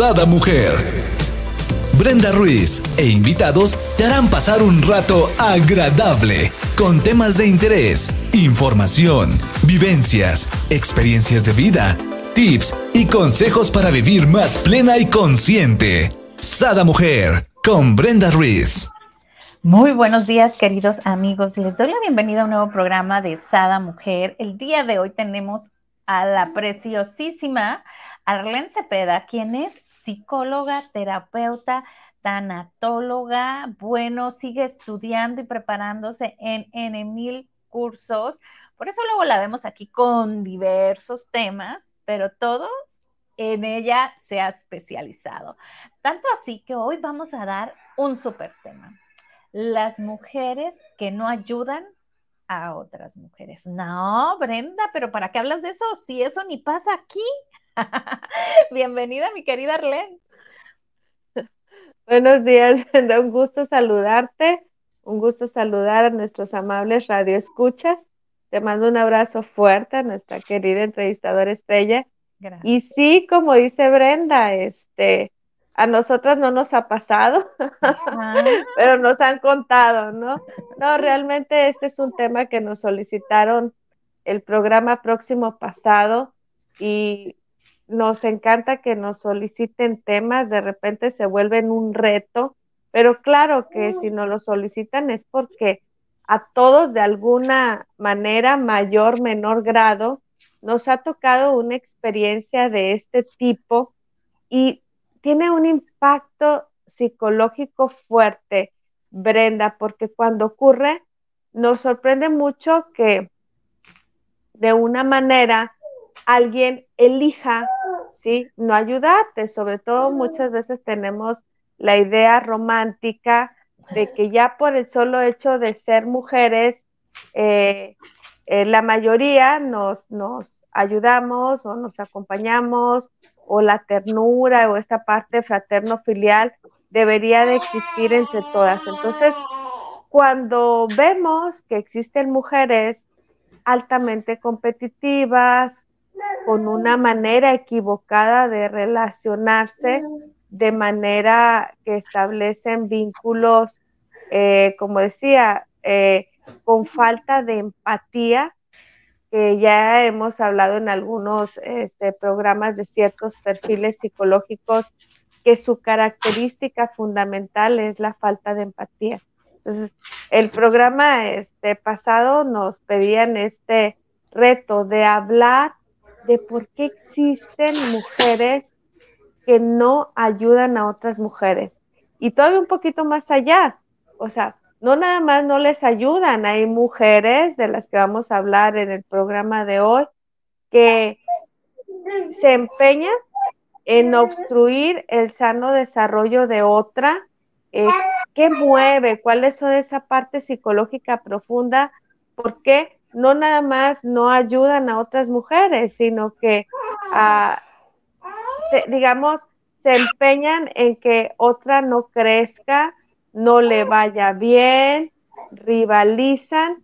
Sada Mujer. Brenda Ruiz e invitados te harán pasar un rato agradable con temas de interés, información, vivencias, experiencias de vida, tips y consejos para vivir más plena y consciente. Sada Mujer con Brenda Ruiz. Muy buenos días, queridos amigos. Les doy la bienvenida a un nuevo programa de Sada Mujer. El día de hoy tenemos a la preciosísima Arlene Cepeda, quien es psicóloga, terapeuta, tanatóloga. Bueno, sigue estudiando y preparándose en N mil cursos. Por eso luego la vemos aquí con diversos temas, pero todos en ella se ha especializado. Tanto así que hoy vamos a dar un súper tema las mujeres que no ayudan a otras mujeres. No, Brenda, pero ¿para qué hablas de eso? Si eso ni pasa aquí. Bienvenida, mi querida Arlene. Buenos días, Brenda. Un gusto saludarte. Un gusto saludar a nuestros amables radioescuchas. Te mando un abrazo fuerte a nuestra querida entrevistadora estrella. Gracias. Y sí, como dice Brenda, este, a nosotras no nos ha pasado, pero nos han contado, ¿no? No, realmente este es un tema que nos solicitaron el programa próximo pasado y nos encanta que nos soliciten temas, de repente se vuelven un reto, pero claro que si nos lo solicitan es porque a todos de alguna manera, mayor, menor grado, nos ha tocado una experiencia de este tipo y tiene un impacto psicológico fuerte, Brenda, porque cuando ocurre, nos sorprende mucho que de una manera alguien elija, ¿sí? No ayudarte, sobre todo muchas veces tenemos la idea romántica de que ya por el solo hecho de ser mujeres, eh, eh, la mayoría nos, nos ayudamos o nos acompañamos o la ternura o esta parte fraterno-filial debería de existir entre todas. Entonces, cuando vemos que existen mujeres altamente competitivas, con una manera equivocada de relacionarse, de manera que establecen vínculos, eh, como decía, eh, con falta de empatía, que ya hemos hablado en algunos este, programas de ciertos perfiles psicológicos que su característica fundamental es la falta de empatía. Entonces, el programa este pasado nos pedían este reto de hablar de por qué existen mujeres que no ayudan a otras mujeres. Y todavía un poquito más allá, o sea, no nada más no les ayudan, hay mujeres de las que vamos a hablar en el programa de hoy que se empeñan en obstruir el sano desarrollo de otra. Eh, ¿Qué mueve? ¿Cuál es esa parte psicológica profunda? ¿Por qué no nada más no ayudan a otras mujeres, sino que, ah, digamos, se empeñan en que otra no crezca, no le vaya bien, rivalizan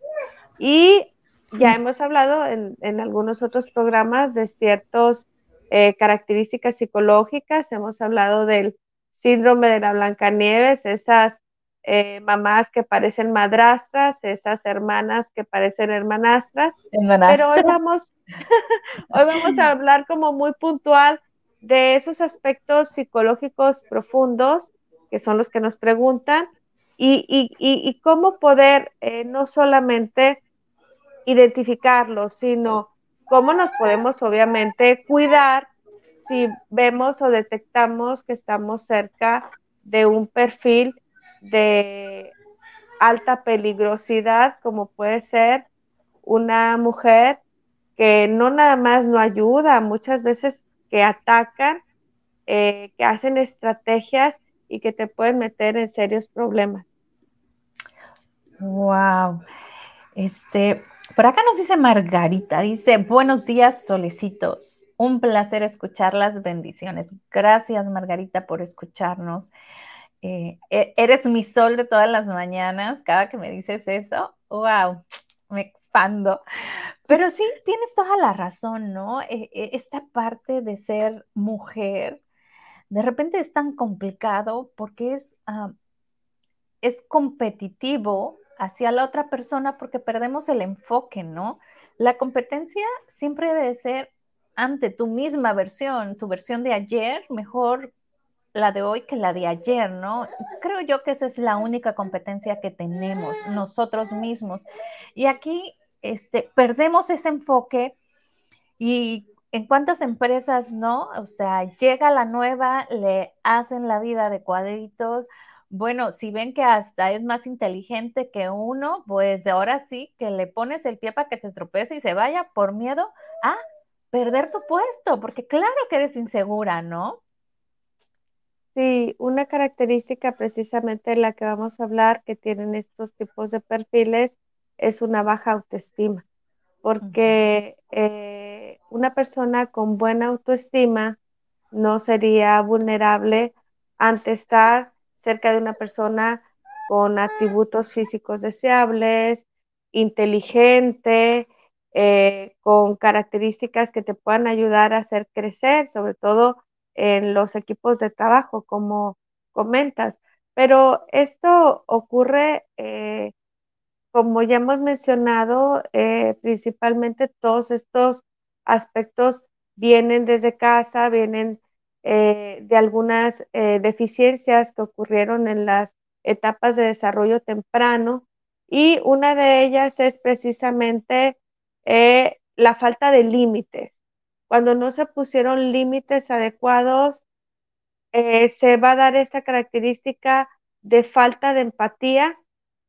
y ya hemos hablado en, algunos otros programas de ciertas eh, características psicológicas, hemos hablado del síndrome de la Blancanieves, esas eh, mamás que parecen madrastras, esas hermanas que parecen hermanastras, pero hoy vamos, hoy vamos a hablar como muy puntual de esos aspectos psicológicos profundos que son los que nos preguntan, y, cómo poder eh, no solamente identificarlos, sino cómo nos podemos obviamente cuidar si vemos o detectamos que estamos cerca de un perfil de alta peligrosidad, como puede ser una mujer que no nada más no ayuda, muchas veces que atacan, eh, que hacen estrategias y que te pueden meter en serios problemas. Wow. Este, por acá nos dice Margarita, dice, buenos días, solecitos. Un placer escuchar las bendiciones. Gracias, Margarita, por escucharnos. Eh, e, eres mi sol de todas las mañanas. Cada que me dices eso, wow, me expando. Pero sí, tienes toda la razón, ¿no? E, e, esta parte de ser mujer de repente es tan complicado porque es, ah, es competitivo hacia la otra persona porque perdemos el enfoque, ¿no? La competencia siempre debe ser ante tu misma versión, tu versión de ayer, mejor la de hoy que la de ayer, ¿no? Creo yo que esa es la única competencia que tenemos nosotros mismos. Y aquí este, perdemos ese enfoque y en cuántas empresas, ¿no? O sea, llega la nueva, le hacen la vida de cuadritos. Bueno, si ven que hasta es más inteligente que uno, pues ahora sí que le pones el pie para que te estropece y se vaya por miedo a perder tu puesto, porque claro que eres insegura, ¿no? Sí, una característica precisamente de la que vamos a hablar que tienen estos tipos de perfiles es una baja autoestima, porque eh, una persona con buena autoestima no sería vulnerable ante estar cerca de una persona con atributos físicos deseables, inteligente, eh, con características que te puedan ayudar a hacer crecer, sobre todo en los equipos de trabajo, como comentas. Pero esto ocurre, eh, como ya hemos mencionado, eh, principalmente todos estos aspectos vienen desde casa, vienen eh, de algunas deficiencias que ocurrieron en las etapas de desarrollo temprano y una de ellas es precisamente la falta de límites cuando no se pusieron límites adecuados, eh, se va a dar esta característica de falta de empatía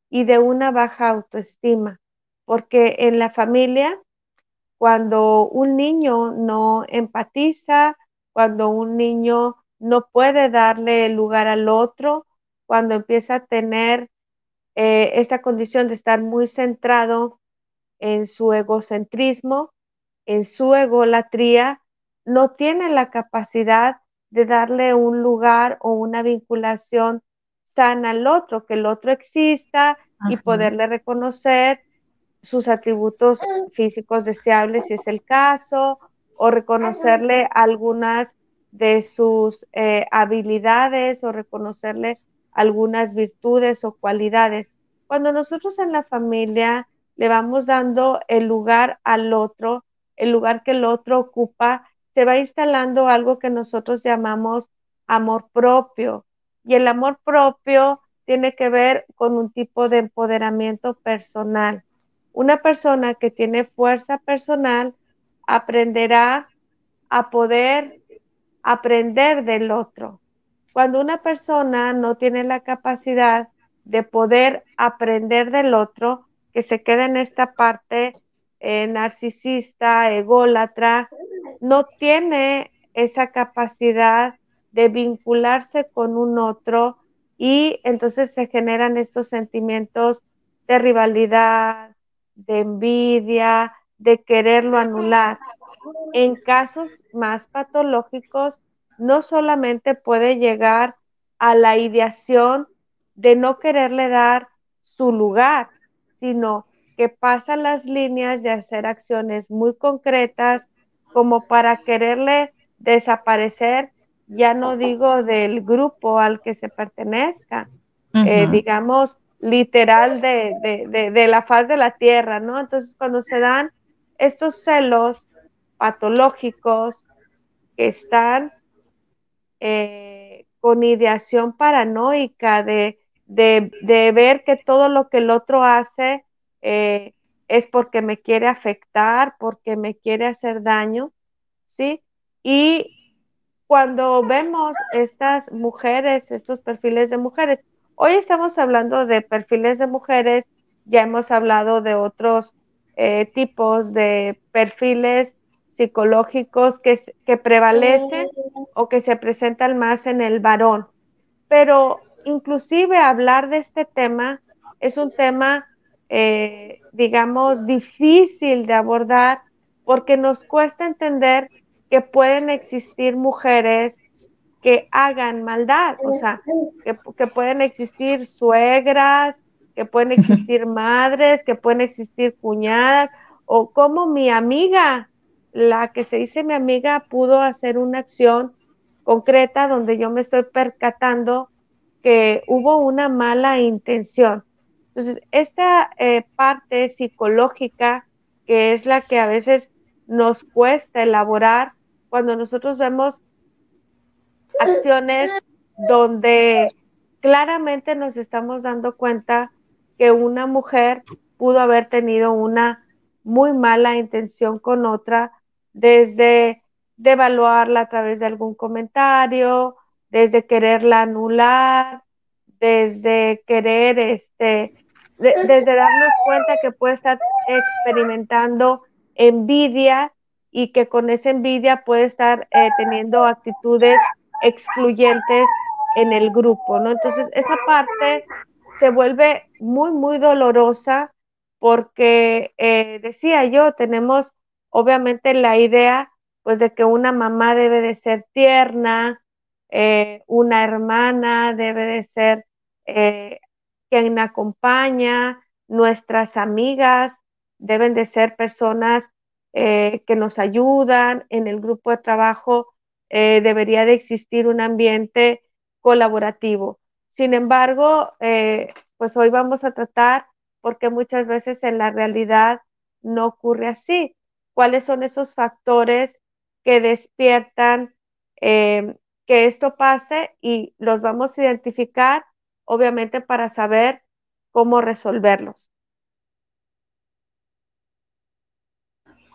y de una baja autoestima, porque en la familia, cuando un niño no empatiza, cuando un niño no puede darle lugar al otro, cuando empieza a tener eh, esta condición de estar muy centrado en su egocentrismo, en su egolatría, no tiene la capacidad de darle un lugar o una vinculación sana al otro, que el otro exista y poderle reconocer sus atributos físicos deseables si es el caso, o reconocerle algunas de sus eh, habilidades o reconocerle algunas virtudes o cualidades. Cuando nosotros en la familia le vamos dando el lugar al otro, el lugar que el otro ocupa, se va instalando algo que nosotros llamamos amor propio. Y el amor propio tiene que ver con un tipo de empoderamiento personal. Una persona que tiene fuerza personal aprenderá a poder aprender del otro. Cuando una persona no tiene la capacidad de poder aprender del otro, que se queda en esta parte eh, narcisista, ególatra, no tiene esa capacidad de vincularse con un otro y entonces se generan estos sentimientos de rivalidad, de envidia, de quererlo anular. En casos más patológicos, no solamente puede llegar a la ideación de no quererle dar su lugar, sino que pasan las líneas de hacer acciones muy concretas como para quererle desaparecer, ya no digo del grupo al que se pertenezca, eh, digamos, literal de, de, la faz de la tierra, ¿no? Entonces, cuando se dan estos celos patológicos que están eh, con ideación paranoica de, de, ver que todo lo que el otro hace eh, es porque me quiere afectar, porque me quiere hacer daño, ¿sí? Y cuando vemos estas mujeres, estos perfiles de mujeres, hoy estamos hablando de perfiles de mujeres, ya hemos hablado de otros eh, tipos de perfiles psicológicos que, que prevalecen o que se presentan más en el varón. Pero inclusive hablar de este tema es un tema eh, digamos, difícil de abordar porque nos cuesta entender que pueden existir mujeres que hagan maldad, o sea, que, que pueden existir suegras, que pueden existir madres, que pueden existir cuñadas, o como mi amiga, la que se dice mi amiga, pudo hacer una acción concreta donde yo me estoy percatando que hubo una mala intención. Entonces, esta eh, parte psicológica, que es la que a veces nos cuesta elaborar cuando nosotros vemos acciones donde claramente nos estamos dando cuenta que una mujer pudo haber tenido una muy mala intención con otra, desde devaluarla a través de algún comentario, desde quererla anular, desde querer, este, desde darnos cuenta que puede estar experimentando envidia y que con esa envidia puede estar eh, teniendo actitudes excluyentes en el grupo, ¿no? Entonces, esa parte se vuelve muy, muy dolorosa porque, eh, decía yo, tenemos obviamente la idea, pues, de que una mamá debe de ser tierna, eh, una hermana debe de ser eh, quien acompaña, nuestras amigas deben de ser personas eh, que nos ayudan, en el grupo de trabajo debería de existir un ambiente colaborativo. Sin embargo, pues hoy vamos a tratar, porque muchas veces en la realidad no ocurre así, cuáles son esos factores que despiertan que esto pase y los vamos a identificar, obviamente, para saber cómo resolverlos.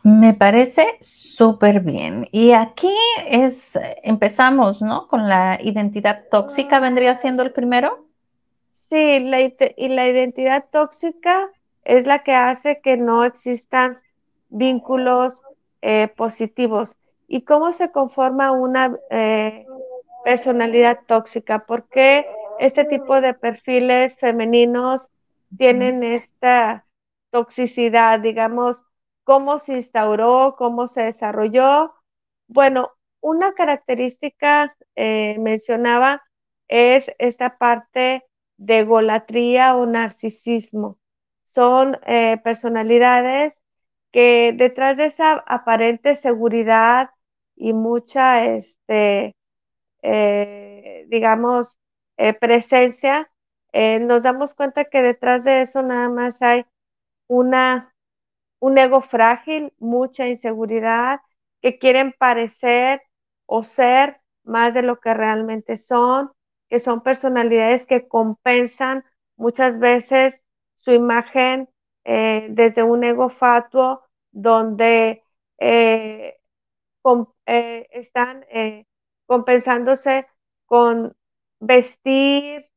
Me parece súper bien. Y aquí es, empezamos, ¿no? Con la identidad tóxica, ¿vendría siendo el primero? Sí, la, y la identidad tóxica es la que hace que no existan vínculos eh, positivos. ¿Y cómo se conforma una eh, personalidad tóxica? ¿Por qué este tipo de perfiles femeninos tienen esta toxicidad? Digamos, ¿cómo se instauró? ¿Cómo se desarrolló? Bueno, una característica eh, mencionaba es esta parte de golatría o narcisismo. Son eh, personalidades que detrás de esa aparente seguridad y mucha, este, eh, digamos, eh, presencia, eh, nos damos cuenta que detrás de eso nada más hay una, un ego frágil, mucha inseguridad, que quieren parecer o ser más de lo que realmente son, que son personalidades que compensan muchas veces su imagen desde un ego fatuo, donde eh, están eh, compensándose con vestir,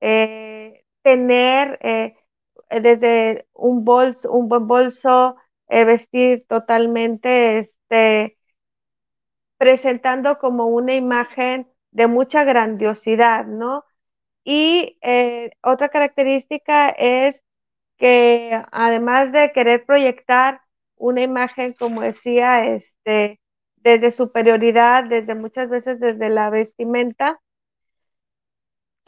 eh, tener desde un bolso, un buen bolso, vestir totalmente, este, presentando como una imagen de mucha grandiosidad, ¿no? Y otra característica es que además de querer proyectar una imagen, como decía, este, desde superioridad, desde muchas veces desde la vestimenta.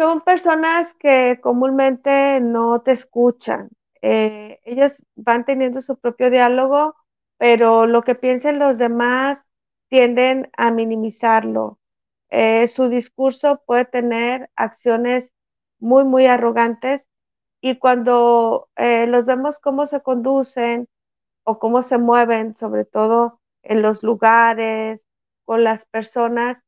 Son personas que comúnmente no te escuchan. Eh, ellos van teniendo su propio diálogo, pero lo que piensen los demás tienden a minimizarlo. Eh, su discurso puede tener acciones muy, muy arrogantes y cuando eh, los vemos cómo se conducen o cómo se mueven, sobre todo en los lugares, con las personas,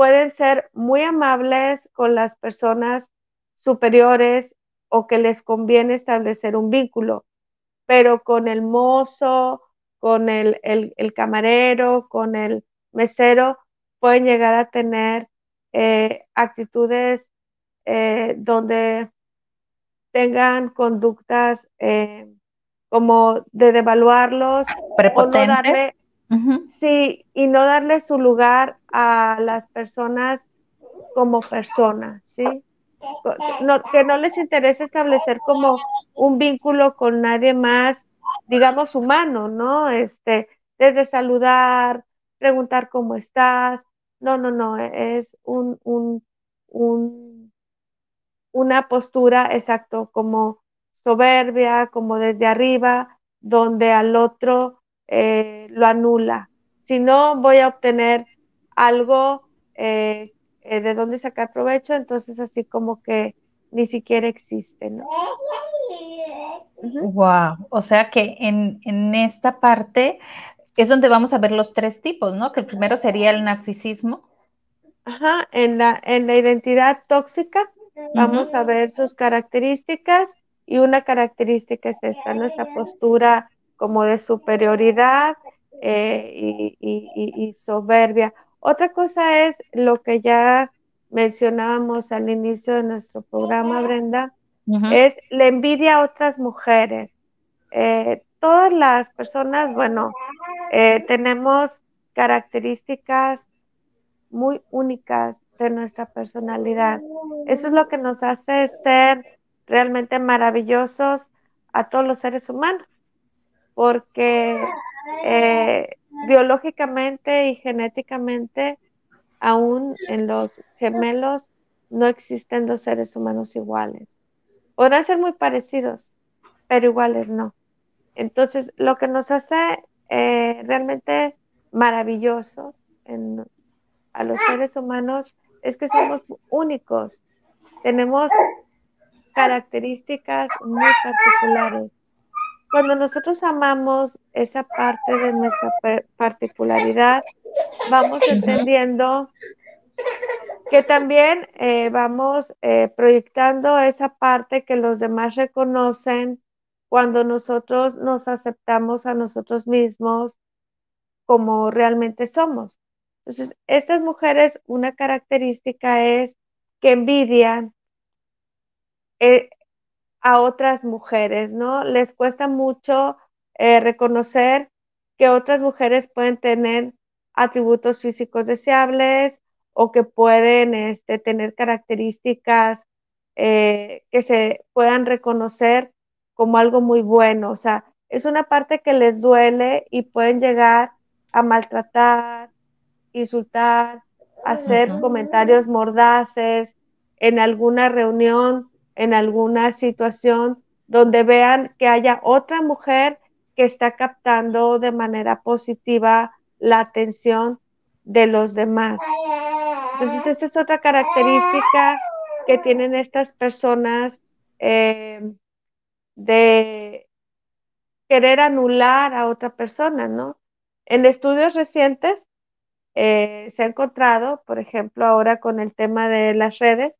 pueden ser muy amables con las personas superiores o que les conviene establecer un vínculo, pero con el mozo, con el, camarero, con el mesero, pueden llegar a tener eh, actitudes eh, donde tengan conductas eh, como de devaluarlos o no darle Sí, y no darle su lugar a las personas como personas, ¿sí? que no les interese establecer como un vínculo con nadie más, digamos, humano, ¿no? Este, desde saludar, preguntar cómo estás. No, no, no, es un, un, un, una postura, exacto, como soberbia, como desde arriba, donde al otro eh, lo anula. Si no, voy a obtener algo eh, eh, de dónde sacar provecho, entonces así como que ni siquiera existe, ¿no? Wow, o sea que en, en, esta parte es donde vamos a ver los tres tipos, ¿no? Que el primero sería el narcisismo. Ajá, en la, en la identidad tóxica vamos a ver sus características y una característica es esta, nuestra postura como de superioridad eh, y, y, soberbia. Otra cosa es lo que ya mencionábamos al inicio de nuestro programa, Brenda, es la envidia a otras mujeres. Eh, todas las personas, bueno, eh, tenemos características muy únicas de nuestra personalidad. Eso es lo que nos hace ser realmente maravillosos a todos los seres humanos, porque eh, biológicamente y genéticamente, aún en los gemelos, no existen dos seres humanos iguales. Podrán ser muy parecidos, pero iguales no. Entonces, lo que nos hace eh, realmente maravillosos a los seres humanos es que somos únicos. Tenemos características muy particulares. Cuando nosotros amamos esa parte de nuestra particularidad, vamos entendiendo que también eh, vamos eh, proyectando esa parte que los demás reconocen cuando nosotros nos aceptamos a nosotros mismos como realmente somos. Entonces, estas mujeres, una característica es que envidian eh, a otras mujeres, ¿no? Les cuesta mucho reconocer que otras mujeres pueden tener atributos físicos deseables o que pueden este, tener características eh, que se puedan reconocer como algo muy bueno. O sea, es una parte que les duele y pueden llegar a maltratar, insultar, hacer comentarios mordaces en alguna reunión, en alguna situación donde vean que haya otra mujer que está captando de manera positiva la atención de los demás. Entonces, esa es otra característica que tienen estas personas eh, de querer anular a otra persona, ¿no? En estudios recientes eh, se ha encontrado, por ejemplo, ahora con el tema de las redes,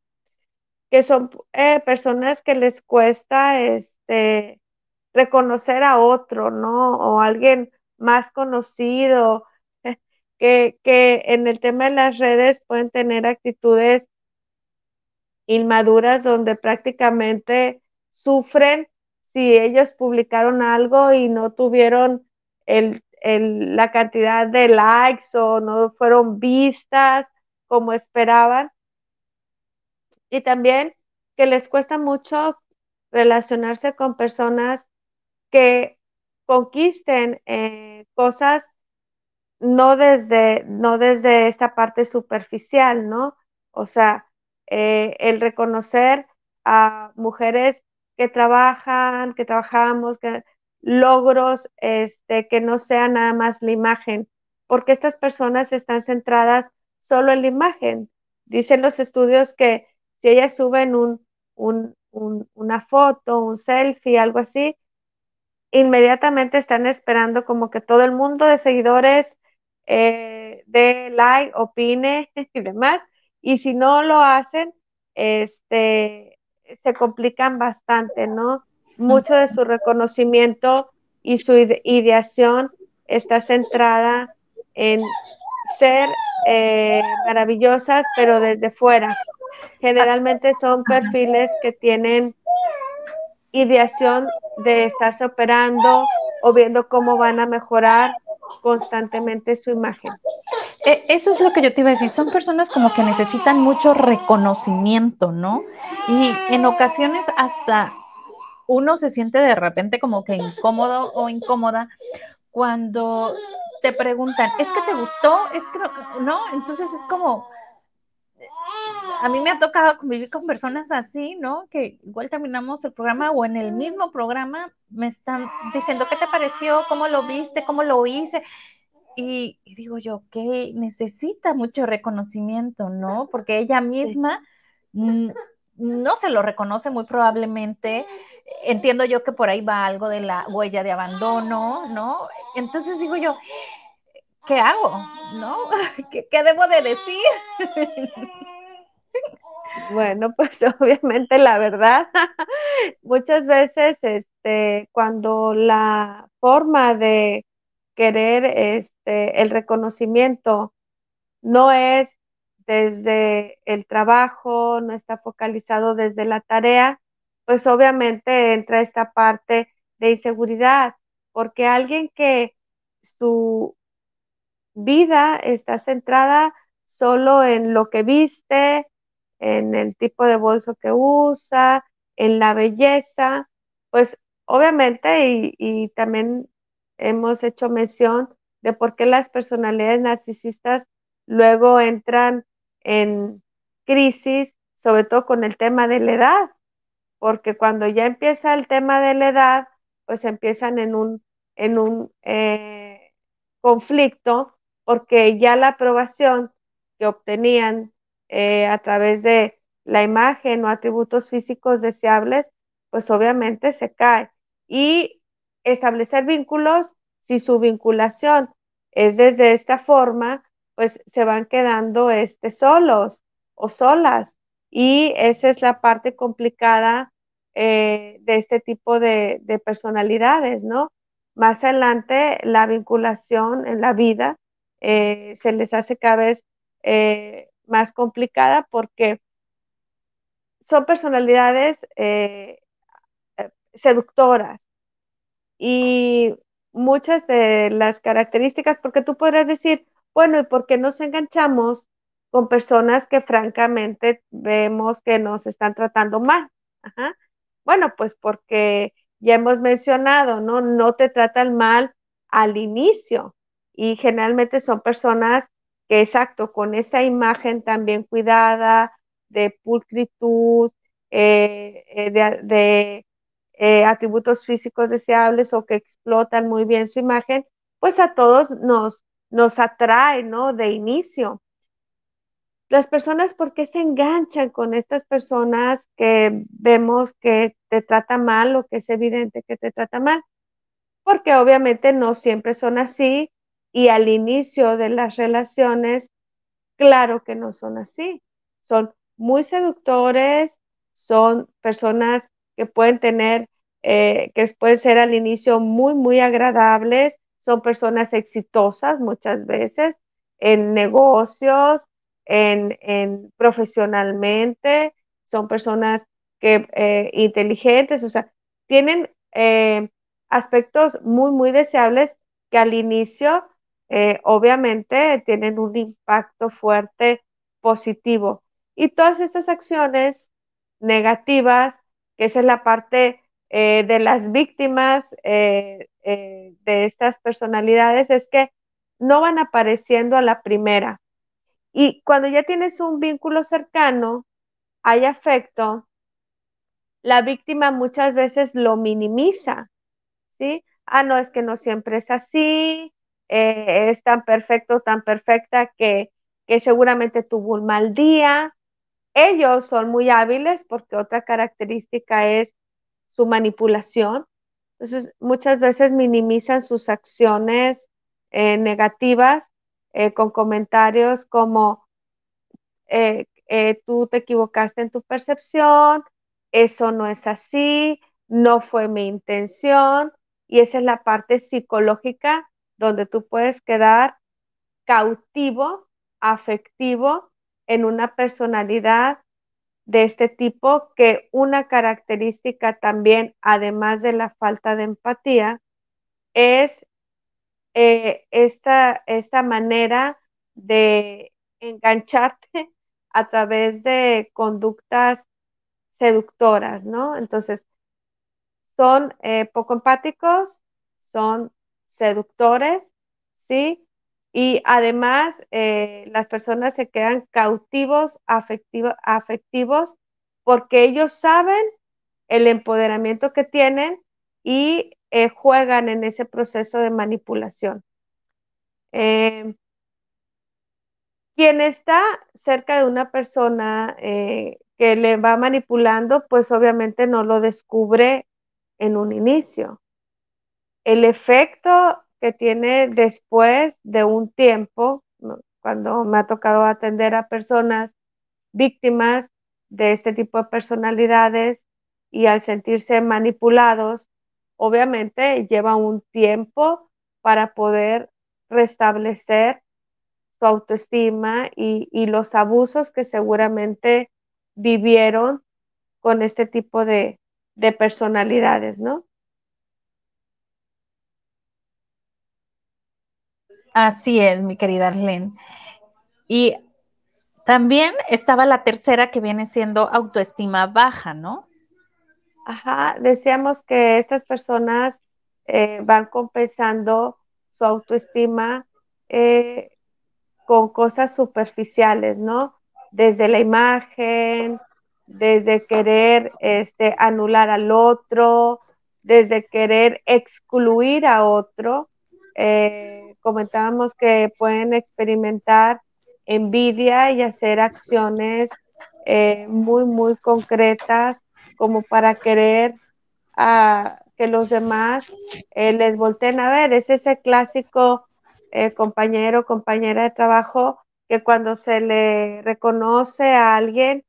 que son eh, personas que les cuesta este, reconocer a otro, ¿no? O alguien más conocido, que, que en el tema de las redes pueden tener actitudes inmaduras donde prácticamente sufren si ellos publicaron algo y no tuvieron el, el, la cantidad de likes o no fueron vistas como esperaban. Y también que les cuesta mucho relacionarse con personas que conquisten eh, cosas no desde, no desde esta parte superficial, ¿no? O sea, eh, el reconocer a mujeres que trabajan, que trabajamos, que logros, este, que no sea nada más la imagen, porque estas personas están centradas solo en la imagen. Dicen los estudios que si ellas suben un, un, una foto, un selfie, algo así, inmediatamente están esperando como que todo el mundo de seguidores eh, de like, opine y demás. Y si no lo hacen, este, se complican bastante, ¿no? Mucho de su reconocimiento y su ideación está centrada en ser eh, maravillosas, pero desde fuera. Generalmente son perfiles que tienen ideación de estarse operando o viendo cómo van a mejorar constantemente su imagen. E, eso es lo que yo te iba a decir, son personas como que necesitan mucho reconocimiento, ¿no? Y en ocasiones hasta uno se siente de repente como que incómodo o incómoda cuando te preguntan, ¿es que te gustó? Es que no, entonces es como, a mí me ha tocado convivir con personas así, ¿no? Que igual terminamos el programa o en el mismo programa me están diciendo, ¿qué te pareció? ¿Cómo lo viste? ¿Cómo lo hice? Y, digo yo, que necesita mucho reconocimiento, ¿no? Porque ella misma no se lo reconoce muy probablemente. Entiendo yo que por ahí va algo de la huella de abandono, ¿no? Entonces digo yo, ¿qué hago? ¿No? ¿Qué, qué debo de decir? Bueno, pues obviamente la verdad, muchas veces este, cuando la forma de querer este, el reconocimiento no es desde el trabajo, no está focalizado desde la tarea, pues obviamente entra esta parte de inseguridad, porque alguien que su vida está centrada solo en lo que viste, en el tipo de bolso que usa, en la belleza, pues obviamente y, también hemos hecho mención de por qué las personalidades narcisistas luego entran en crisis, sobre todo con el tema de la edad, porque cuando ya empieza el tema de la edad, pues empiezan en un, en un eh, conflicto, porque ya la aprobación que obtenían eh, a través de la imagen o atributos físicos deseables, pues obviamente se cae. Y establecer vínculos, si su vinculación es desde esta forma, pues se van quedando este, solos o solas. Y esa es la parte complicada eh, de este tipo de, personalidades, ¿no? Más adelante, la vinculación en la vida eh, se les hace cada vez más complicada porque son personalidades seductoras y muchas de las características, porque tú podrás decir, bueno, ¿y por qué nos enganchamos con personas que francamente vemos que nos están tratando mal? Bueno, pues porque ya hemos mencionado, ¿no? No te tratan mal al inicio y generalmente son personas que, exacto, con esa imagen también cuidada, de pulcritud, eh, eh, de, eh, atributos físicos deseables o que explotan muy bien su imagen, pues a todos nos, nos atrae, ¿no? De inicio. Las personas, ¿por qué se enganchan con estas personas que vemos que te trata mal o que es evidente que te trata mal? Porque obviamente no siempre son así y al inicio de las relaciones, claro que no son así. Son muy seductores, son personas que pueden tener, eh, que pueden ser al inicio muy, muy agradables, son personas exitosas muchas veces en negocios, en, profesionalmente, son personas que eh, inteligentes, o sea, tienen eh, aspectos muy, muy deseables que al inicio eh, obviamente tienen un impacto fuerte positivo. Y todas estas acciones negativas, que es la parte de las víctimas de estas personalidades, es que no van apareciendo a la primera. Y cuando ya tienes un vínculo cercano, hay afecto, la víctima muchas veces lo minimiza, ¿sí? Ah, no, es que no siempre es así, eh, es tan perfecto, tan perfecta que, que seguramente tuvo un mal día. Ellos son muy hábiles porque otra característica es su manipulación. Entonces, muchas veces minimizan sus acciones eh, negativas eh, con comentarios como tú te equivocaste en tu percepción, eso no es así, no fue mi intención, y esa es la parte psicológica donde tú puedes quedar cautivo, afectivo en una personalidad de este tipo que una característica también, además de la falta de empatía, es eh, esta, esta manera de engancharte a través de conductas seductoras, ¿no? Entonces, son eh, poco empáticos, son seductores, ¿sí? Y además, eh, las personas se quedan cautivos afectivos porque ellos saben el empoderamiento que tienen y eh, juegan en ese proceso de manipulación. Eh, quien está cerca de una persona que le va manipulando, pues obviamente no lo descubre en un inicio. El efecto que tiene después de un tiempo, cuando me ha tocado atender a personas víctimas de este tipo de personalidades y al sentirse manipulados, obviamente lleva un tiempo para poder restablecer su autoestima y, los abusos que seguramente vivieron con este tipo de, de personalidades, ¿no? Así es, mi querida Arlene. Y también estaba la tercera que viene siendo autoestima baja, ¿no? Ajá, decíamos que estas personas eh, van compensando su autoestima eh, con cosas superficiales, ¿no? Desde la imagen, desde querer este, anular al otro, desde querer excluir a otro. Eh, comentábamos que pueden experimentar envidia y hacer acciones eh, muy, muy concretas como para querer a que los demás eh, les volteen a ver. Es ese clásico eh, compañero, compañera de trabajo que cuando se le reconoce a alguien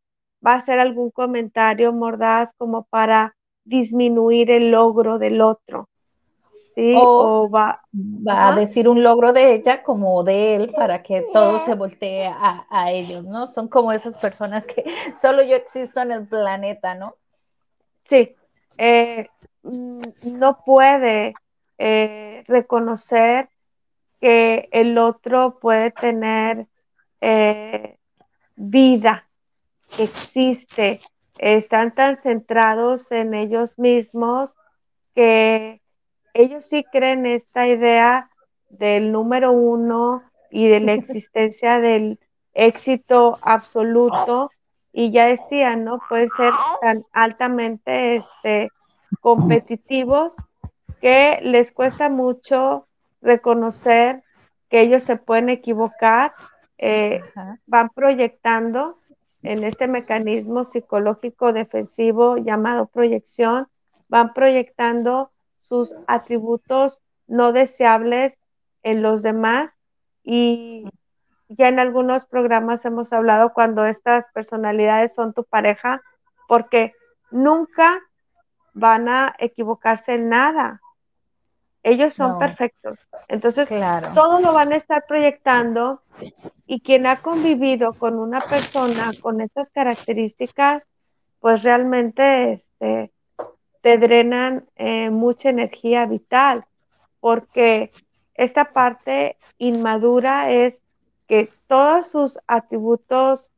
va a hacer algún comentario mordaz como para disminuir el logro del otro. ¿Sí? O, va, va a decir un logro de ella como de él para que todo se voltee a, ellos, ¿no? Son como esas personas que solo yo existo en el planeta, ¿no? Sí, eh, mm, no puede eh, reconocer que el otro puede tener eh, vida, que existe. Están tan centrados en ellos mismos que ellos sí creen esta idea del número uno y de la existencia del éxito absoluto y ya decía, ¿no? Puede ser tan altamente este, competitivos que les cuesta mucho reconocer que ellos se pueden equivocar, eh, van proyectando en este mecanismo psicológico defensivo llamado proyección, van proyectando sus atributos no deseables en los demás y ya en algunos programas hemos hablado cuando estas personalidades son tu pareja, porque nunca van a equivocarse en nada. Ellos son perfectos. Entonces, todo lo van a estar proyectando y quien ha convivido con una persona con estas características, pues realmente este, te drenan eh, mucha energía vital, porque esta parte inmadura es que todos sus atributos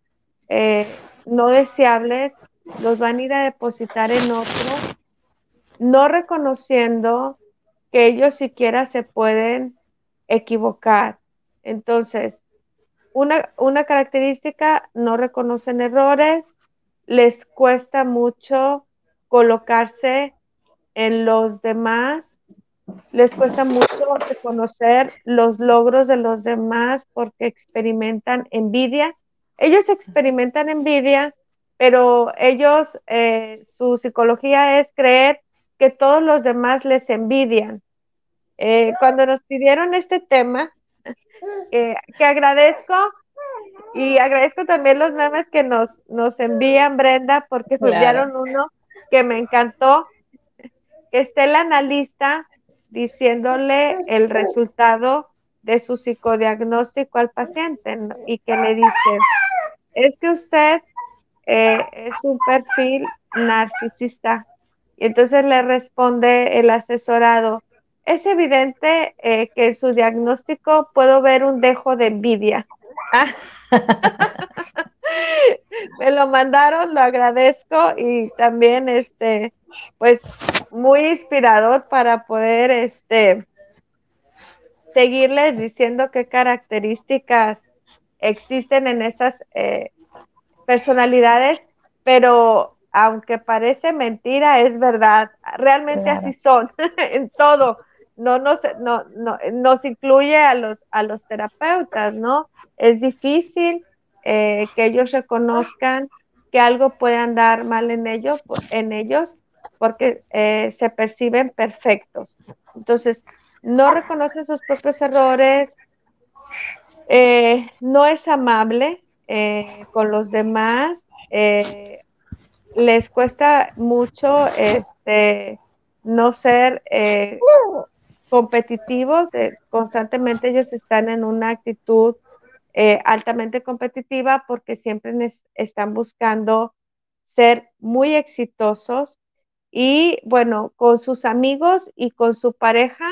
eh, no deseables los van a ir a depositar en otro, no reconociendo que ellos siquiera se pueden equivocar. Entonces, una, una característica, no reconocen errores, les cuesta mucho colocarse en los demás, les cuesta mucho reconocer los logros de los demás porque experimentan envidia. Ellos experimentan envidia, pero ellos, eh, su psicología es creer que todos los demás les envidian. Eh, cuando nos pidieron este tema, eh, que agradezco y agradezco también los memes que nos, nos envían, Brenda, porque enviaron uno que me encantó, que esté el analista diciéndole el resultado de su psicodiagnóstico al paciente y que le dice, es que usted eh, es un perfil narcisista. Y entonces le responde el asesorado, es evidente eh, que en su diagnóstico puedo ver un dejo de envidia. me lo mandaron, lo agradezco y también este, pues muy inspirador para poder este seguirles diciendo qué características existen en estas eh, personalidades, pero aunque parece mentira, es verdad, realmente así son en todo. no nos, no, no, nos incluye a los, a los terapeutas, ¿no? Es difícil eh, que ellos reconozcan que algo puede andar mal en ellos, en ellos porque eh, se perciben perfectos. Entonces, no reconocen sus propios errores, eh, no es amable con los demás, les cuesta mucho este, no ser competitivos, constantemente ellos están en una actitud eh, altamente competitiva porque siempre están buscando ser muy exitosos y bueno, con sus amigos y con su pareja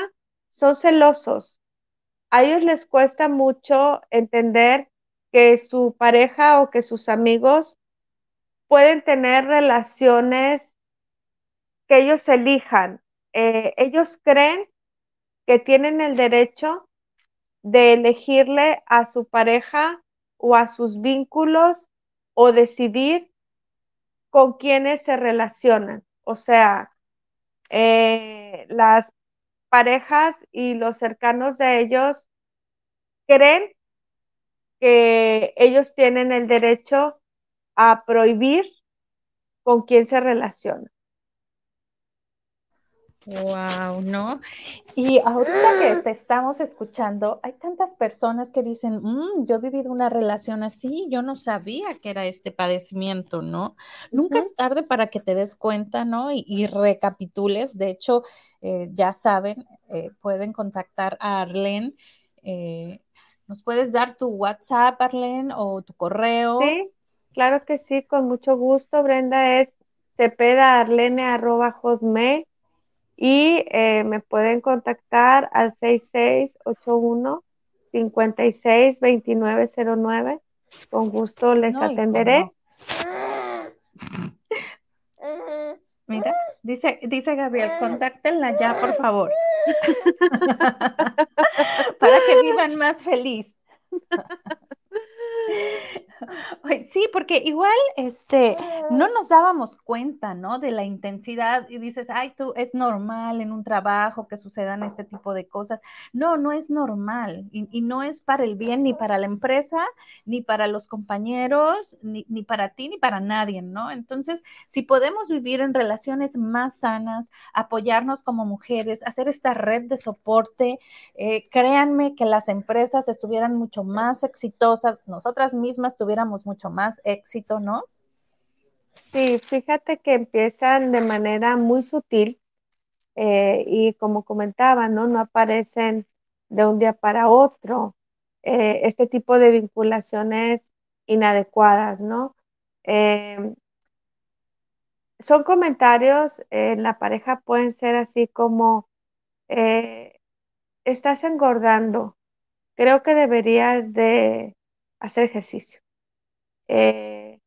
son celosos. A ellos les cuesta mucho entender que su pareja o que sus amigos pueden tener relaciones que ellos elijan. Eh, ellos creen que tienen el derecho de elegirle a su pareja o a sus vínculos o decidir con quiénes se relacionan. O sea, eh, las parejas y los cercanos de ellos creen que ellos tienen el derecho a prohibir con quién se relaciona. Wow, ¿no? Y ahorita que te estamos escuchando, hay tantas personas que dicen, mm, yo he vivido una relación así, yo no sabía que era este padecimiento, ¿no? Nunca es tarde para que te des cuenta, ¿no? Y, recapitules. De hecho, eh, ya saben, eh, pueden contactar a Arlene. Eh, ¿Nos puedes dar tu WhatsApp, Arlene, o tu correo? Sí, claro que sí, con mucho gusto. Brenda es cepedaarlene.hotmail y eh, me pueden contactar al 6681 562909. Con gusto les atenderé. Mira, dice, dice Gabriel, contáctenla ya, por favor. Para que vivan más feliz. Sí, porque igual este, no nos dábamos cuenta, ¿no? De la intensidad y dices, ay, tú, es normal en un trabajo que sucedan este tipo de cosas. No, no es normal y, no es para el bien ni para la empresa, ni para los compañeros, ni, ni, para ti, ni para nadie, ¿no? Entonces, si podemos vivir en relaciones más sanas, apoyarnos como mujeres, hacer esta red de soporte, eh, créanme que las empresas estuvieran mucho más exitosas, nosotras mismas tuviéramos mucho más éxito, ¿no? Sí, fíjate que empiezan de manera muy sutil eh, y como comentaba, ¿no? No aparecen de un día para otro eh, este tipo de vinculaciones inadecuadas, ¿no? Eh, son comentarios en la pareja pueden ser así como, estás engordando, creo que deberías de hacer ejercicio. Eh,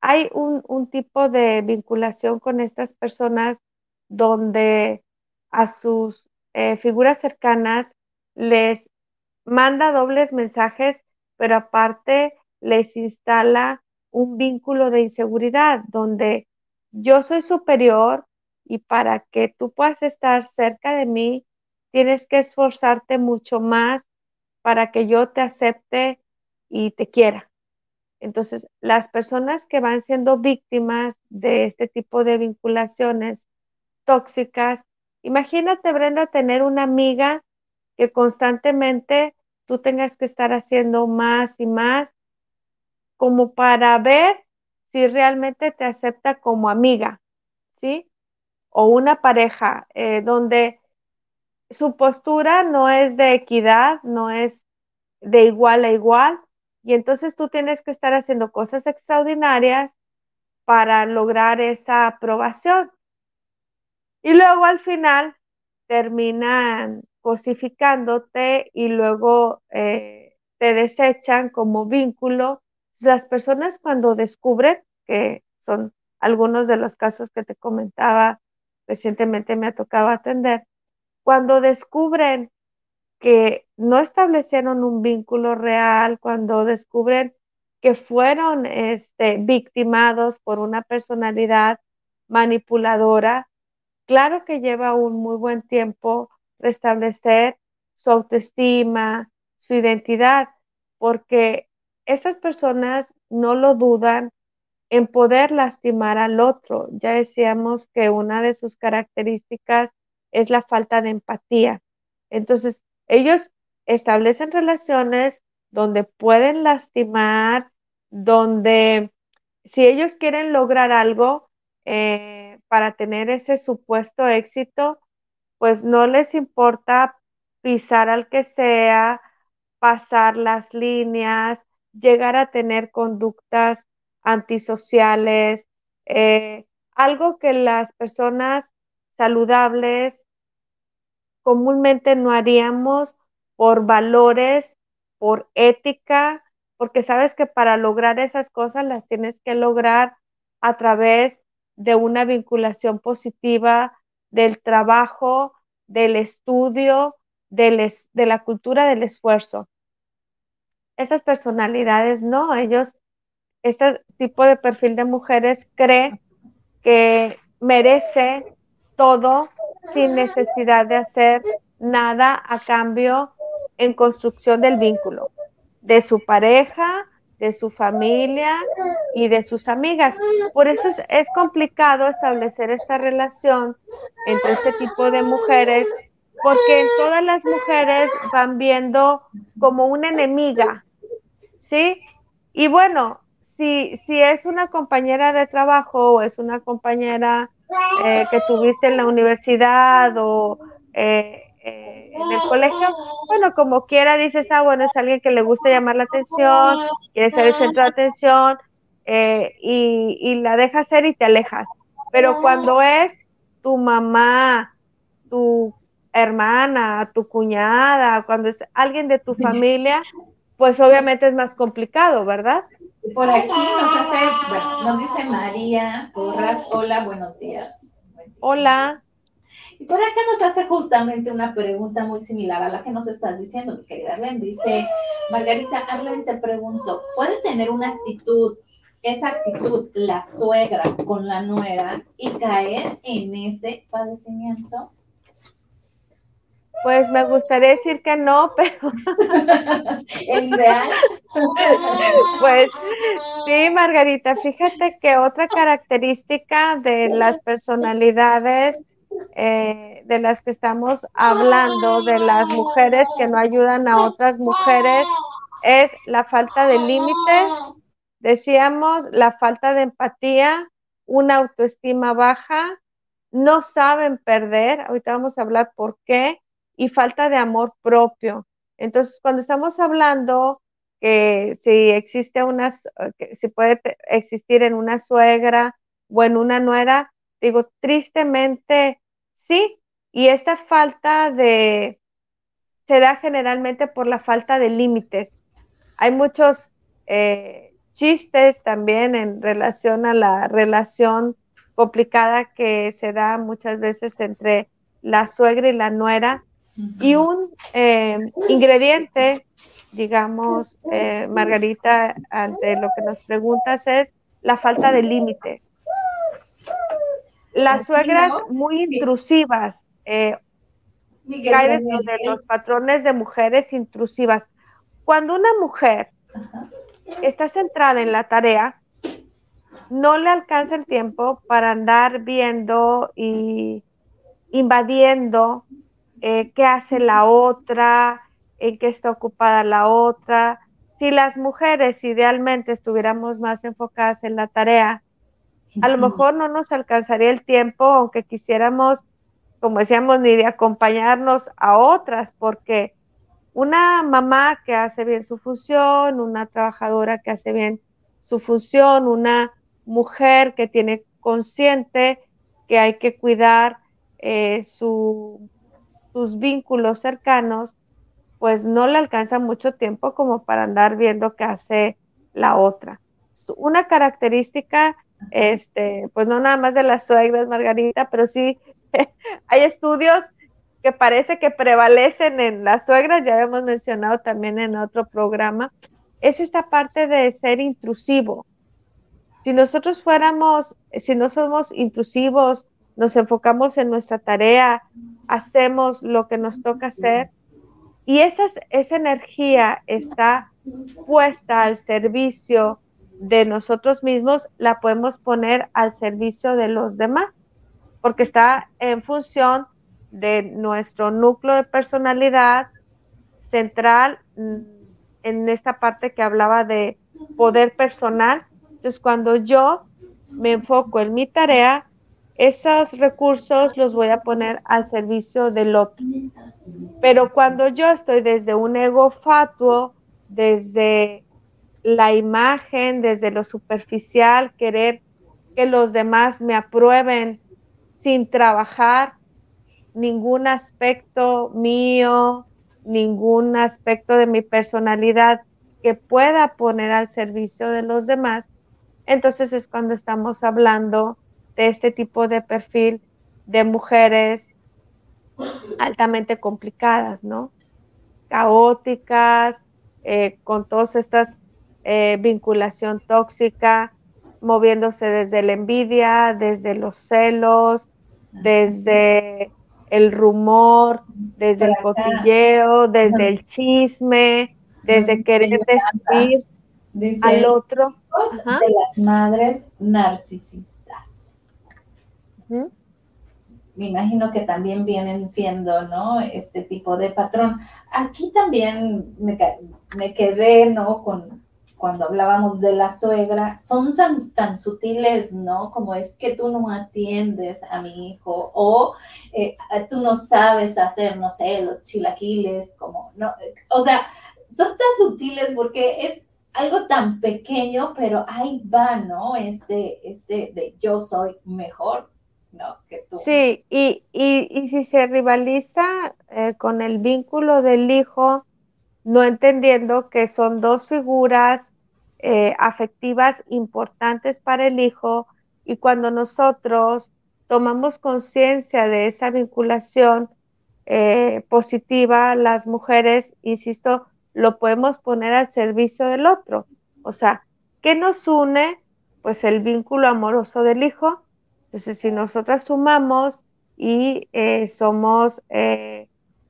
hay un, tipo de vinculación con estas personas donde a sus eh, figuras cercanas les manda dobles mensajes, pero aparte les instala un vínculo de inseguridad donde yo soy superior y para que tú puedas estar cerca de mí, tienes que esforzarte mucho más para que yo te acepte y te quiera. Entonces, las personas que van siendo víctimas de este tipo de vinculaciones tóxicas, imagínate, Brenda, tener una amiga que constantemente tú tengas que estar haciendo más y más como para ver si realmente te acepta como amiga, ¿sí? O una pareja eh, donde su postura no es de equidad, no es de igual a igual, y entonces tú tienes que estar haciendo cosas extraordinarias para lograr esa aprobación. Y luego al final terminan cosificándote y luego eh, te desechan como vínculo. Las personas cuando descubren, que son algunos de los casos que te comentaba recientemente me ha tocado atender, cuando descubren que no establecieron un vínculo real, cuando descubren que fueron este, victimados por una personalidad manipuladora, claro que lleva un muy buen tiempo restablecer su autoestima, su identidad, porque esas personas no lo dudan en poder lastimar al otro. Ya decíamos que una de sus características es la falta de empatía. Entonces, ellos establecen relaciones donde pueden lastimar, donde si ellos quieren lograr algo eh, para tener ese supuesto éxito, pues no les importa pisar al que sea, pasar las líneas, llegar a tener conductas antisociales, eh, algo que las personas saludables comúnmente no haríamos por valores, por ética, porque sabes que para lograr esas cosas las tienes que lograr a través de una vinculación positiva del trabajo, del estudio, de la cultura del esfuerzo. Esas personalidades no, ellos este tipo de perfil de mujeres cree que merece todo sin necesidad de hacer nada a cambio en construcción del vínculo, de su pareja, de su familia y de sus amigas. Por eso es, complicado establecer esta relación entre este tipo de mujeres, porque todas las mujeres van viendo como una enemiga, ¿sí? Y bueno, si, es una compañera de trabajo o es una compañera eh, que tuviste en la universidad o eh, eh, en el colegio, bueno, como quiera dices, ah, bueno, es alguien que le gusta llamar la atención, quiere ser el centro de atención y, y la dejas ser y te alejas. Pero cuando es tu mamá, tu hermana, tu cuñada, cuando es alguien de tu familia, pues obviamente es más complicado, ¿verdad? Por aquí nos hace, bueno, nos dice María Porras, hola, buenos días. Hola. Y por acá nos hace justamente una pregunta muy similar a la que nos estás diciendo, mi querida Arlen. Dice, Margarita, Arlen, te pregunto, ¿puede tener una actitud, esa actitud, la suegra con la nuera y caer en ese padecimiento? Pues me gustaría decir que no, pero. ¿El ideal? pues sí, Margarita, fíjate que otra característica de las personalidades eh, de las que estamos hablando, de las mujeres que no ayudan a otras mujeres, es la falta de límites. Decíamos la falta de empatía, una autoestima baja, no saben perder. Ahorita vamos a hablar por qué y falta de amor propio. Entonces, cuando estamos hablando que si existe una, si puede existir en una suegra o en una nuera, digo, tristemente sí, y esta falta de, se da generalmente por la falta de límites. Hay muchos eh, chistes también en relación a la relación complicada que se da muchas veces entre la suegra y la nuera, y un eh, ingrediente, digamos, eh, Margarita, ante lo que nos preguntas es la falta de límites. Las suegras muy intrusivas, eh, caen dentro de los patrones de mujeres intrusivas. Cuando una mujer está centrada en la tarea, no le alcanza el tiempo para andar viendo y invadiendo eh, qué hace la otra, en qué está ocupada la otra. Si las mujeres idealmente estuviéramos más enfocadas en la tarea, a lo mejor no nos alcanzaría el tiempo, aunque quisiéramos, como decíamos, ni de acompañarnos a otras, porque una mamá que hace bien su función, una trabajadora que hace bien su función, una mujer que tiene consciente que hay que cuidar eh, su sus vínculos cercanos, pues no le alcanza mucho tiempo como para andar viendo qué hace la otra. Una característica, este, pues no nada más de las suegras, Margarita, pero sí hay estudios que parece que prevalecen en las suegras, ya hemos mencionado también en otro programa, es esta parte de ser intrusivo. Si nosotros fuéramos, si no somos intrusivos, nos enfocamos en nuestra tarea, hacemos lo que nos toca hacer y esa, esa energía está puesta al servicio de nosotros mismos, la podemos poner al servicio de los demás, porque está en función de nuestro núcleo de personalidad central mm, en esta parte que hablaba de poder personal. Entonces, cuando yo me enfoco en mi tarea, esos recursos los voy a poner al servicio del otro. Pero cuando yo estoy desde un ego fatuo, desde la imagen, desde lo superficial, querer que los demás me aprueben sin trabajar ningún aspecto mío, ningún aspecto de mi personalidad que pueda poner al servicio de los demás, entonces es cuando estamos hablando de este tipo de perfil de mujeres altamente complicadas, ¿no? Caóticas, eh, con todas estas eh, vinculación tóxica, moviéndose desde la envidia, desde los celos, desde el rumor, desde el cotilleo, desde el chisme, desde querer destruir al otro. De las madres narcisistas. Me imagino que también vienen siendo, ¿no? Este tipo de patrón. Aquí también me, quedé, ¿no? Con, cuando hablábamos de la suegra, son tan, sutiles, ¿no? Como es que tú no atiendes a mi hijo o eh, tú no sabes hacer, no sé, los chilaquiles, como, ¿no? O sea, son tan sutiles porque es algo tan pequeño, pero ahí va, ¿no? Este, este de yo soy mejor, Sí, y, y, si se rivaliza eh, con el vínculo del hijo, no entendiendo que son dos figuras eh, afectivas importantes para el hijo y cuando nosotros tomamos conciencia de esa vinculación eh, positiva, las mujeres, insisto, lo podemos poner al servicio del otro. O sea, ¿qué nos une? Pues el vínculo amoroso del hijo. Entonces, si nosotras sumamos y eh, somos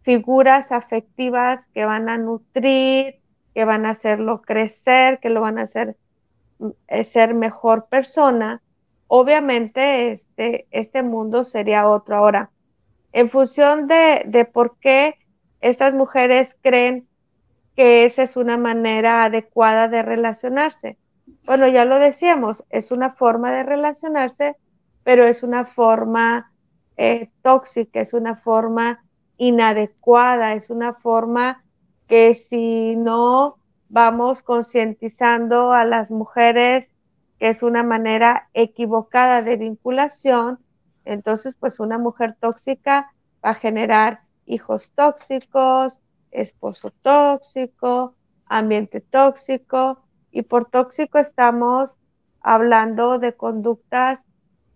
figuras afectivas que van a nutrir, que van a hacerlo crecer, que lo van a hacer eh, ser mejor persona, obviamente este, este mundo sería otro. Ahora, en función de, de por qué estas mujeres creen que esa es una manera adecuada de relacionarse. Bueno, ya lo decíamos, es una forma de relacionarse, pero es una forma eh, tóxica, es una forma inadecuada, es una forma que si no vamos concientizando a las mujeres que es una manera equivocada de vinculación, entonces pues una mujer tóxica va a generar hijos tóxicos, esposo tóxico, ambiente tóxico, y por tóxico estamos hablando de conductas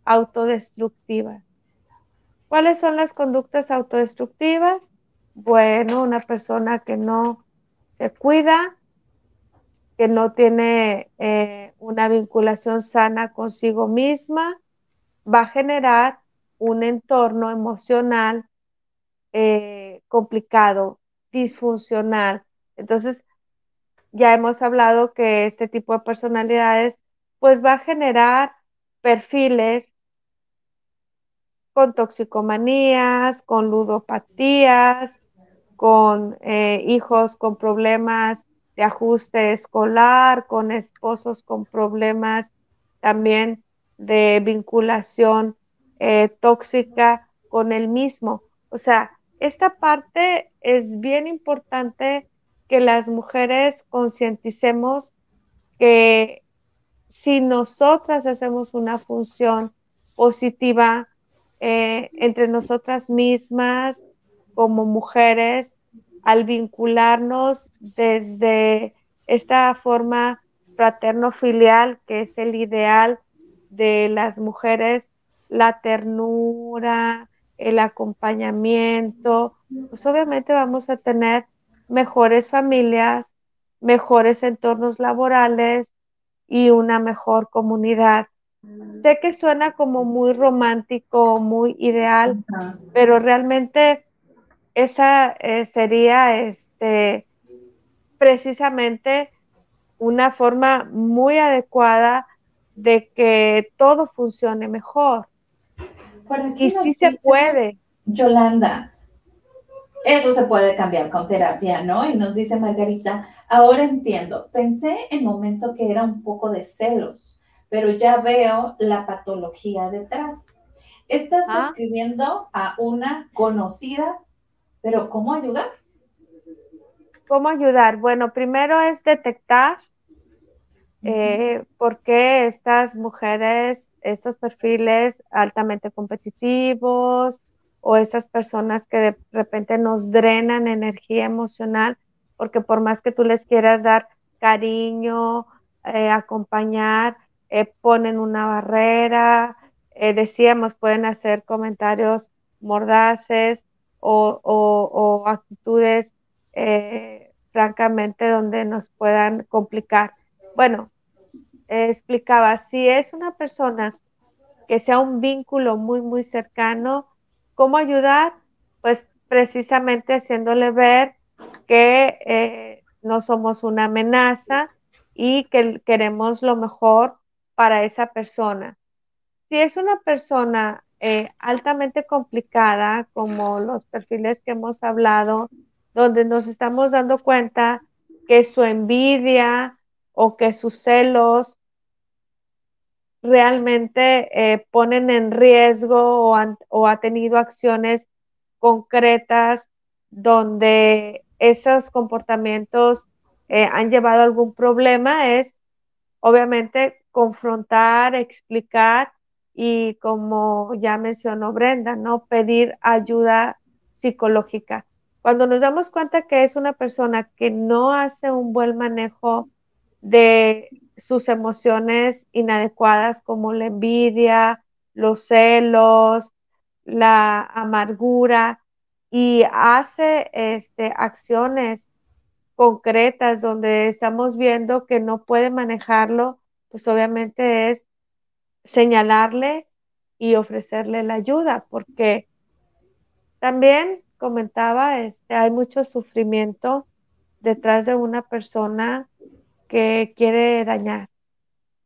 autodestructivas. ¿Cuáles son las conductas autodestructivas? Bueno, una persona que no se cuida, que no tiene eh, una vinculación sana consigo misma, va a generar un entorno emocional eh, complicado, disfuncional. Entonces, ya hemos hablado que este tipo de personalidades pues va a generar perfiles con toxicomanías, con ludopatías, con eh, hijos con problemas de ajuste escolar, con esposos con problemas también de vinculación eh, tóxica con el mismo. O sea, esta parte es bien importante que las mujeres concienticemos que si nosotras hacemos una función positiva eh, entre nosotras mismas como mujeres al vincularnos desde esta forma fraterno-filial que es el ideal de las mujeres, la ternura, el acompañamiento, pues obviamente vamos a tener mejores familias, mejores entornos laborales y una mejor comunidad sé que suena como muy romántico, muy ideal, pero realmente esa eh, sería este, precisamente una forma muy adecuada de que todo funcione mejor. y sí se puede. Yolanda, eso se puede cambiar con terapia, ¿no? Y nos dice Margarita, ahora entiendo, pensé en momento que era un poco de celos, pero ya veo la patología detrás. Estás ah. escribiendo a una conocida, pero ¿cómo ayudar? ¿Cómo ayudar? Bueno, primero es detectar eh, por qué estas mujeres, estos perfiles altamente competitivos o esas personas que de repente nos drenan energía emocional, porque por más que tú les quieras dar cariño, eh, acompañar, eh, ponen una barrera, decíamos, pueden hacer comentarios mordaces o actitudes francamente donde nos puedan complicar. Bueno, explicaba, si es una persona que sea un vínculo muy, muy cercano, ¿cómo ayudar? Pues precisamente haciéndole ver que eh, no somos una amenaza y que queremos lo mejor para esa persona. Si es una persona eh, altamente complicada, como los perfiles que hemos hablado, donde nos estamos dando cuenta que su envidia o que sus celos realmente eh, ponen en riesgo o, ha tenido acciones concretas donde esos comportamientos eh, han llevado algún problema, es obviamente confrontar, explicar y como ya mencionó Brenda, ¿no? Pedir ayuda psicológica. Cuando nos damos cuenta que es una persona que no hace un buen manejo de sus emociones inadecuadas como la envidia, los celos, la amargura y hace este, acciones concretas donde estamos viendo que no puede manejarlo, pues obviamente es señalarle y ofrecerle la ayuda, porque también comentaba, este, hay mucho sufrimiento detrás de una persona que quiere dañar.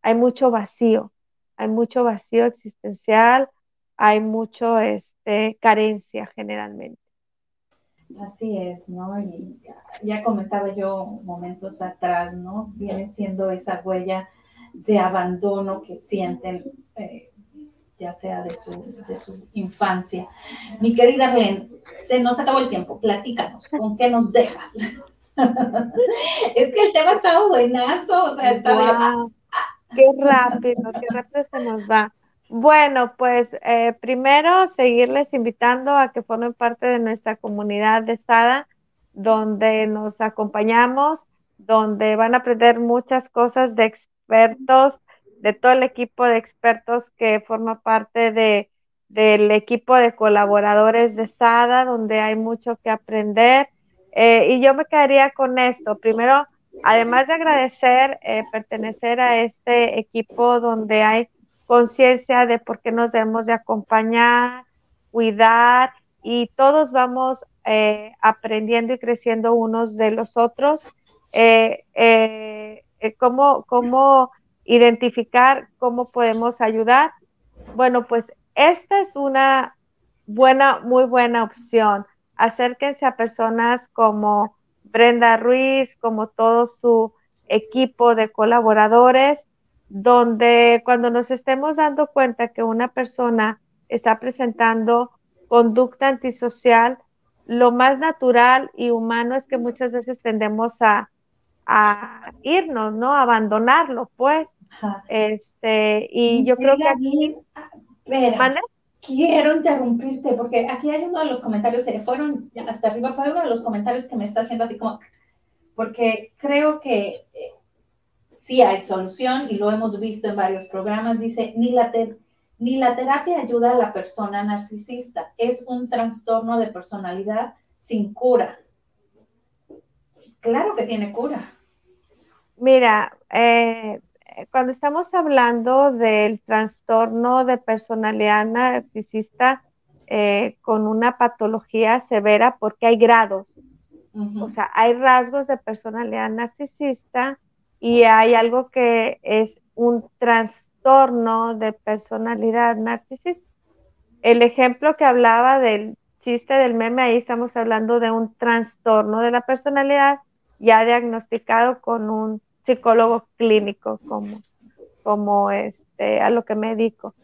Hay mucho vacío, hay mucho vacío existencial, hay mucho este, carencia generalmente. Así es, ¿no? Y ya, comentaba yo momentos atrás, ¿no? Viene siendo esa huella de abandono que sienten eh, ya sea de su, de su infancia. Mi querida Arlene, se nos acabó el tiempo, platícanos, ¿con qué nos dejas? es que el tema está buenazo, o sea, está Qué rápido, qué rápido se nos va. Bueno, pues eh, primero seguirles invitando a que formen parte de nuestra comunidad de SADA, donde nos acompañamos, donde van a aprender muchas cosas de expertos de todo el equipo de expertos que forma parte de, del equipo de colaboradores de SADA, donde hay mucho que aprender. Eh, y yo me quedaría con esto. Primero, además de agradecer eh, pertenecer a este equipo donde hay conciencia de por qué nos debemos de acompañar, cuidar y todos vamos eh, aprendiendo y creciendo unos de los otros. Cómo, cómo identificar cómo podemos ayudar. Bueno, pues esta es una buena, muy buena opción. Acérquense a personas como Brenda Ruiz, como todo su equipo de colaboradores, donde cuando nos estemos dando cuenta que una persona está presentando conducta antisocial, lo más natural y humano es que muchas veces tendemos a, a irnos, ¿no? A abandonarlo, pues. Este, y yo creo que aquí. quiero interrumpirte porque aquí hay uno de los comentarios, se fueron hasta arriba, hay uno de los comentarios que me está haciendo así como. Porque creo que eh, sí hay solución y lo hemos visto en varios programas. Dice: ni la, ni la terapia ayuda a la persona narcisista, es un trastorno de personalidad sin cura. Claro que tiene cura. Mira, eh, cuando estamos hablando del trastorno de personalidad narcisista eh, con una patología severa, porque hay grados, o sea, hay rasgos de personalidad narcisista y hay algo que es un trastorno de personalidad narcisista. El ejemplo que hablaba del chiste del meme, ahí estamos hablando de un trastorno de la personalidad ya diagnosticado con un psicólogo clínico como, como este, a lo que me dedico.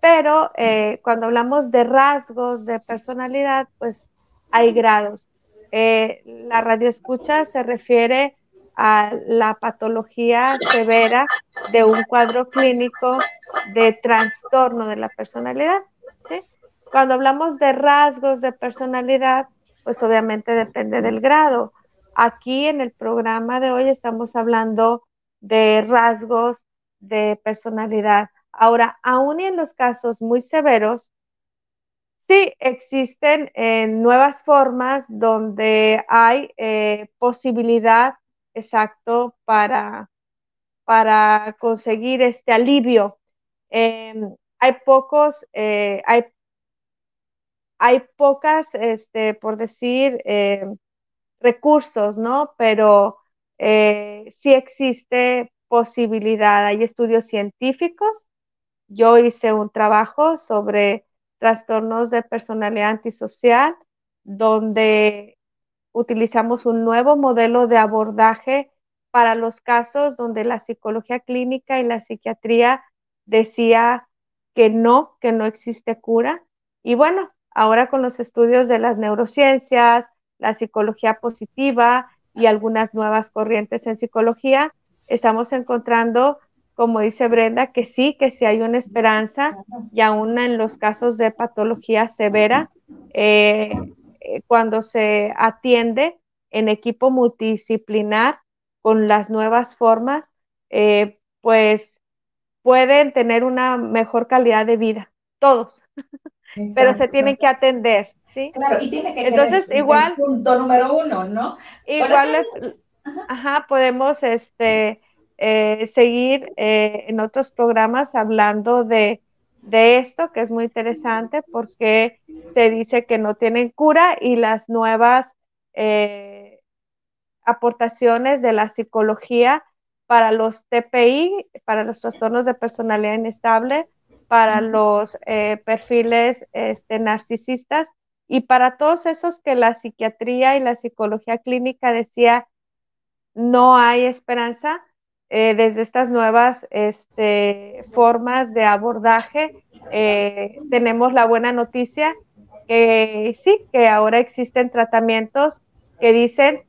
Pero eh, cuando hablamos de rasgos de personalidad, pues hay grados. Eh, la radioescucha se refiere a la patología severa de un cuadro clínico de trastorno de la personalidad. ¿sí? Cuando hablamos de rasgos de personalidad, pues obviamente depende del grado. Aquí en el programa de hoy estamos hablando de rasgos de personalidad. Ahora, aún en los casos muy severos, sí existen eh, nuevas formas donde hay eh, posibilidad exacto para, para conseguir este alivio. Em, hay pocos, eh, hay, hay pocas, este, por decir, em, recursos, ¿no? Pero sí existe posibilidad. Hay estudios científicos yo hice un trabajo sobre trastornos de personalidad antisocial, donde utilizamos un nuevo modelo de abordaje para los casos donde la psicología clínica y la psiquiatría decía que no, que no existe cura. Y bueno, ahora con los estudios de las neurociencias, la psicología positiva y algunas nuevas corrientes en psicología, estamos encontrando como dice Brenda, que sí, que sí hay una esperanza y aún en los casos de patología severa, eh, eh, cuando se atiende en equipo multidisciplinar con las nuevas formas, eh, pues pueden tener una mejor calidad de vida, todos, pero se tienen que atender, ¿sí? Claro, y tiene que Entonces, igual, punto número uno, ¿no? Igual, ajá, podemos, este, eh, seguir eh, en otros programas hablando de, esto, que es muy interesante porque se dice que no tienen cura y las nuevas eh, aportaciones de la psicología para los TPI, para los trastornos de personalidad inestable, para los perfiles este, narcisistas y para todos esos que la psiquiatría y la psicología clínica decía no hay esperanza, eh, desde estas nuevas este, formas de abordaje, eh, tenemos la buena noticia que sí, que ahora existen tratamientos que dicen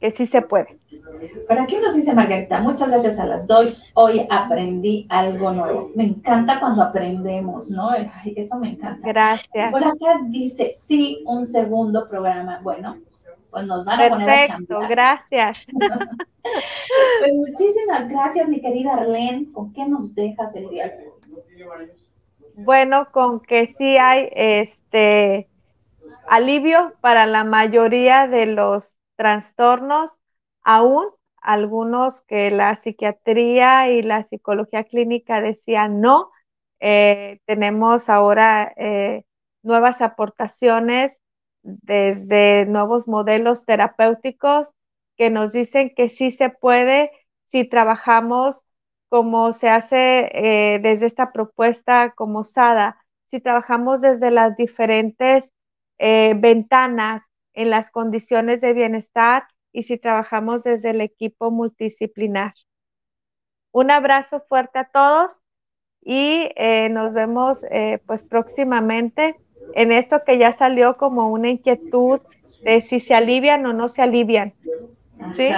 que sí se puede. Para aquí nos dice Margarita, muchas gracias a las dos. Hoy aprendí algo nuevo. Me encanta cuando aprendemos, ¿no? eso me encanta. Gracias. Por acá dice, sí, un segundo programa. Bueno, pues nos van a poner a chambear. gracias. pues muchísimas gracias, mi querida Arlene. ¿Con qué nos dejas el día? Bueno, con que sí hay este alivio para la mayoría de los trastornos, aún algunos que la psiquiatría y la psicología clínica decían no. Eh, tenemos ahora eh, nuevas aportaciones desde nuevos modelos terapéuticos que nos dicen que sí se puede si trabajamos como se hace eh, desde esta propuesta como SADA, si trabajamos desde las diferentes eh, ventanas en las condiciones de bienestar y si trabajamos desde el equipo multidisciplinar. Un abrazo fuerte a todos y eh, nos vemos pues próximamente en esto que ya salió como una inquietud de si se alivian o no se alivian. ¿sí?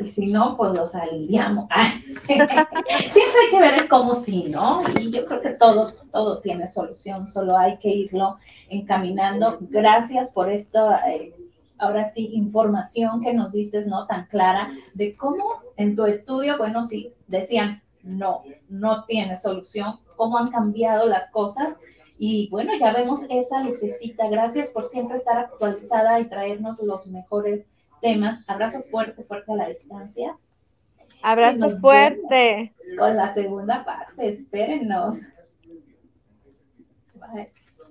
Y si no, pues los aliviamos. Siempre hay que ver cómo sí, ¿no? Y yo creo que todo, todo tiene solución, solo hay que irlo encaminando. Gracias por esta, eh, ahora sí, información que nos diste, ¿no? Tan clara de cómo en tu estudio, bueno, sí, decían, no, no tiene solución, cómo han cambiado las cosas y bueno, ya vemos esa lucecita. Gracias por siempre estar actualizada y traernos los mejores temas. Abrazo fuerte, fuerte a la distancia. Abrazo fuerte. Con la segunda parte, espérennos. Bye.